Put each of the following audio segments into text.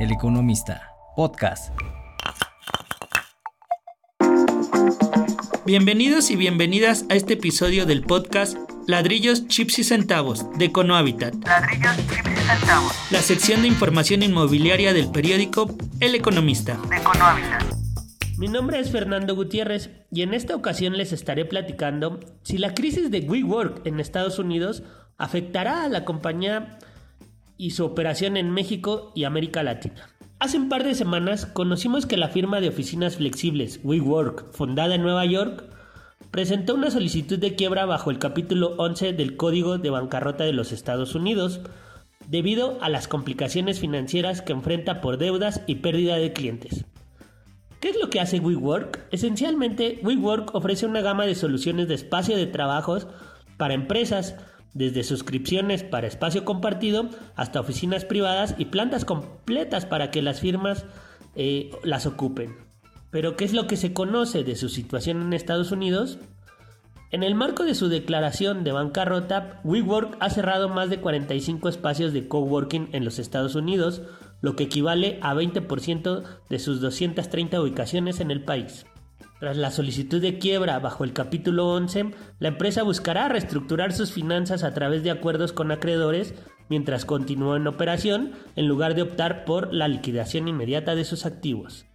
El Economista, podcast. Bienvenidos y bienvenidas a este episodio del podcast Ladrillos, Chips y Centavos de Econohabitat. Ladrillos, chips y centavos. La sección de información inmobiliaria del periódico El Economista. De Econohabitat. Mi nombre es Fernando Gutiérrez y en esta ocasión les estaré platicando si la crisis de WeWork en Estados Unidos afectará a la compañía y su operación en México y América Latina. Hace un par de semanas conocimos que la firma de oficinas flexibles WeWork, fundada en Nueva York, presentó una solicitud de quiebra bajo el capítulo 11 del Código de Bancarrota de los Estados Unidos, debido a las complicaciones financieras que enfrenta por deudas y pérdida de clientes. ¿Qué es lo que hace WeWork? Esencialmente, WeWork ofrece una gama de soluciones de espacio de trabajos para empresas, desde suscripciones para espacio compartido hasta oficinas privadas y plantas completas para que las firmas eh, las ocupen. Pero ¿qué es lo que se conoce de su situación en Estados Unidos? En el marco de su declaración de bancarrota, WeWork ha cerrado más de 45 espacios de coworking en los Estados Unidos, lo que equivale a 20% de sus 230 ubicaciones en el país. Tras la solicitud de quiebra bajo el capítulo 11, la empresa buscará reestructurar sus finanzas a través de acuerdos con acreedores mientras continúa en operación, en lugar de optar por la liquidación inmediata de sus activos.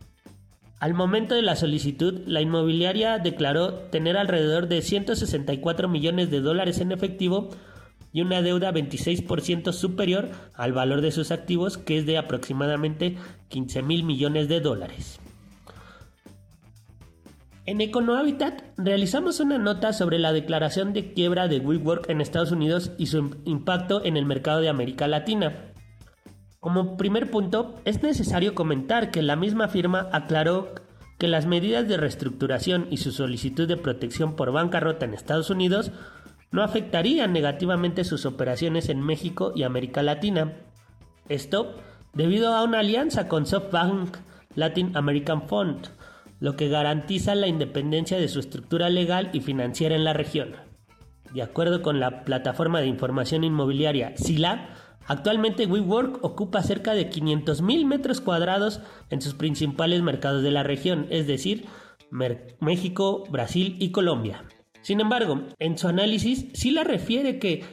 Al momento de la solicitud, la inmobiliaria declaró tener alrededor de 164 millones de dólares en efectivo y una deuda 26% superior al valor de sus activos, que es de aproximadamente 15 mil millones de dólares. En EconoHabitat realizamos una nota sobre la declaración de quiebra de WeWork en Estados Unidos y su impacto en el mercado de América Latina. Como primer punto, es necesario comentar que la misma firma aclaró que las medidas de reestructuración y su solicitud de protección por bancarrota en Estados Unidos no afectarían negativamente sus operaciones en México y América Latina. Esto debido a una alianza con SoftBank Latin American Fund, lo que garantiza la independencia de su estructura legal y financiera en la región. De acuerdo con la plataforma de información inmobiliaria SILA, actualmente WeWork ocupa cerca de 500.000 metros cuadrados en sus principales mercados de la región, es decir, México, Brasil y Colombia. Sin embargo, en su análisis, SILA refiere que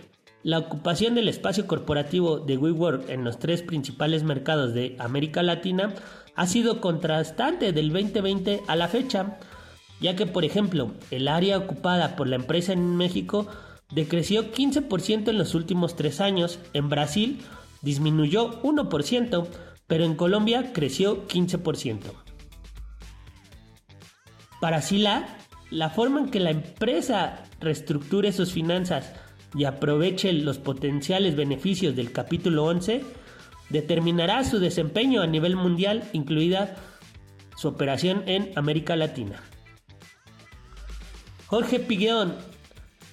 la ocupación del espacio corporativo de WeWork en los tres principales mercados de América Latina ha sido contrastante del 2020 a la fecha, ya que por ejemplo el área ocupada por la empresa en México decreció 15% en los últimos tres años, en Brasil disminuyó 1%, pero en Colombia creció 15%. Para Sila, la forma en que la empresa reestructure sus finanzas y aproveche los potenciales beneficios del capítulo 11 determinará su desempeño a nivel mundial, incluida su operación en América Latina. Jorge Pigueón,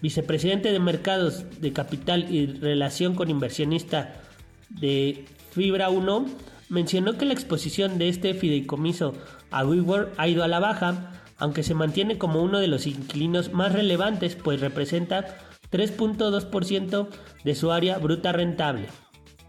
vicepresidente de Mercados de Capital y Relación con Inversionista de Fibra 1, mencionó que la exposición de este fideicomiso a WeWork ha ido a la baja, aunque se mantiene como uno de los inquilinos más relevantes, pues representa 3.2% de su área bruta rentable.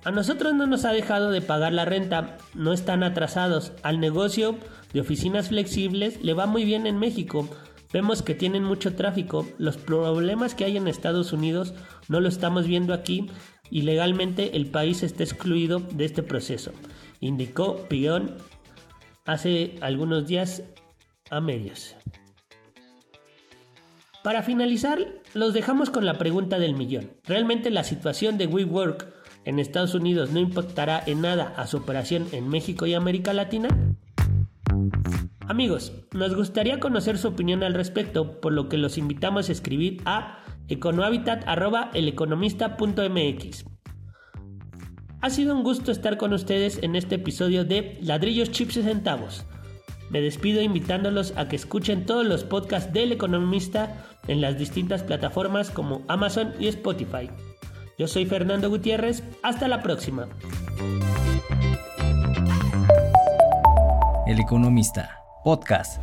A nosotros no nos ha dejado de pagar la renta, no están atrasados. Al negocio de oficinas flexibles le va muy bien en México. Vemos que tienen mucho tráfico. Los problemas que hay en Estados Unidos no lo estamos viendo aquí y legalmente el país está excluido de este proceso, indicó Pion hace algunos días a medios. Para finalizar, los dejamos con la pregunta del millón. ¿Realmente la situación de WeWork en Estados Unidos no impactará en nada a su operación en México y América Latina? Amigos, nos gustaría conocer su opinión al respecto, por lo que los invitamos a escribir a econohabitat.eleconomista.mx. Ha sido un gusto estar con ustedes en este episodio de Ladrillos, Chips y Centavos. Me despido invitándolos a que escuchen todos los podcasts del Economista en las distintas plataformas como Amazon y Spotify. Yo soy Fernando Gutiérrez, hasta la próxima. El Economista, podcast.